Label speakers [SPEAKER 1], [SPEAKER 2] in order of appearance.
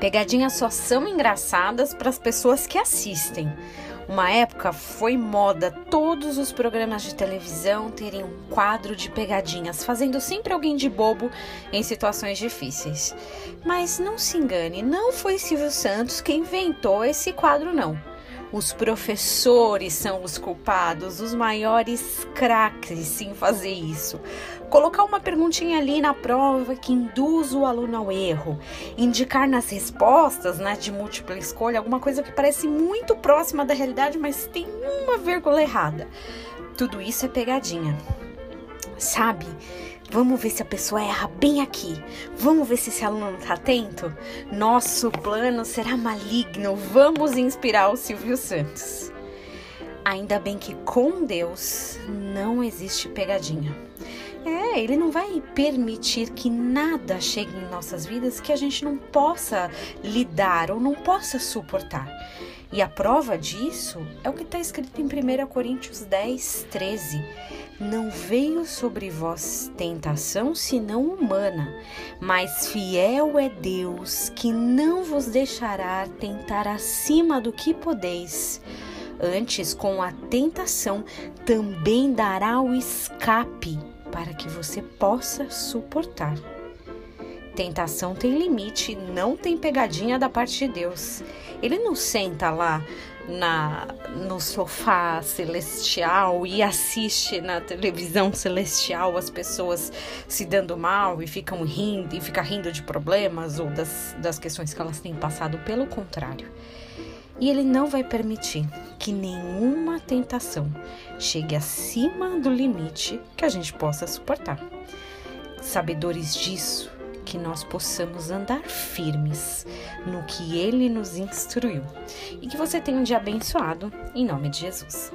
[SPEAKER 1] Pegadinhas só são engraçadas para as pessoas que assistem. Uma época foi moda todos os programas de televisão terem um quadro de pegadinhas, fazendo sempre alguém de bobo em situações difíceis. Mas não se engane, não foi Silvio Santos quem inventou esse quadro, não. Os professores são os culpados, os maiores craques em fazer isso. Colocar uma perguntinha ali na prova que induz o aluno ao erro. Indicar nas respostas, né, de múltipla escolha, alguma coisa que parece muito próxima da realidade, mas tem uma vírgula errada. Tudo isso é pegadinha. Sabe? Vamos ver se a pessoa erra bem aqui. Vamos ver se esse aluno está atento. Nosso plano será maligno. Vamos inspirar o Silvio Santos. Ainda bem que com Deus não existe pegadinha. É, ele não vai permitir que nada chegue em nossas vidas que a gente não possa lidar ou não possa suportar. E a prova disso é o que está escrito em 1 Coríntios 10, 13. Não veio sobre vós tentação senão humana, mas fiel é Deus que não vos deixará tentar acima do que podeis. Antes, com a tentação, também dará o escape para que você possa suportar. Tentação tem limite, não tem pegadinha da parte de Deus. Ele não senta lá na no sofá celestial e assiste na televisão celestial as pessoas se dando mal e ficam rindo e fica rindo de problemas ou das, das questões que elas têm passado, pelo contrário. E ele não vai permitir que nenhuma tentação chegue acima do limite que a gente possa suportar. Sabedores disso, que nós possamos andar firmes no que Ele nos instruiu e que você tenha um dia abençoado, em nome de Jesus.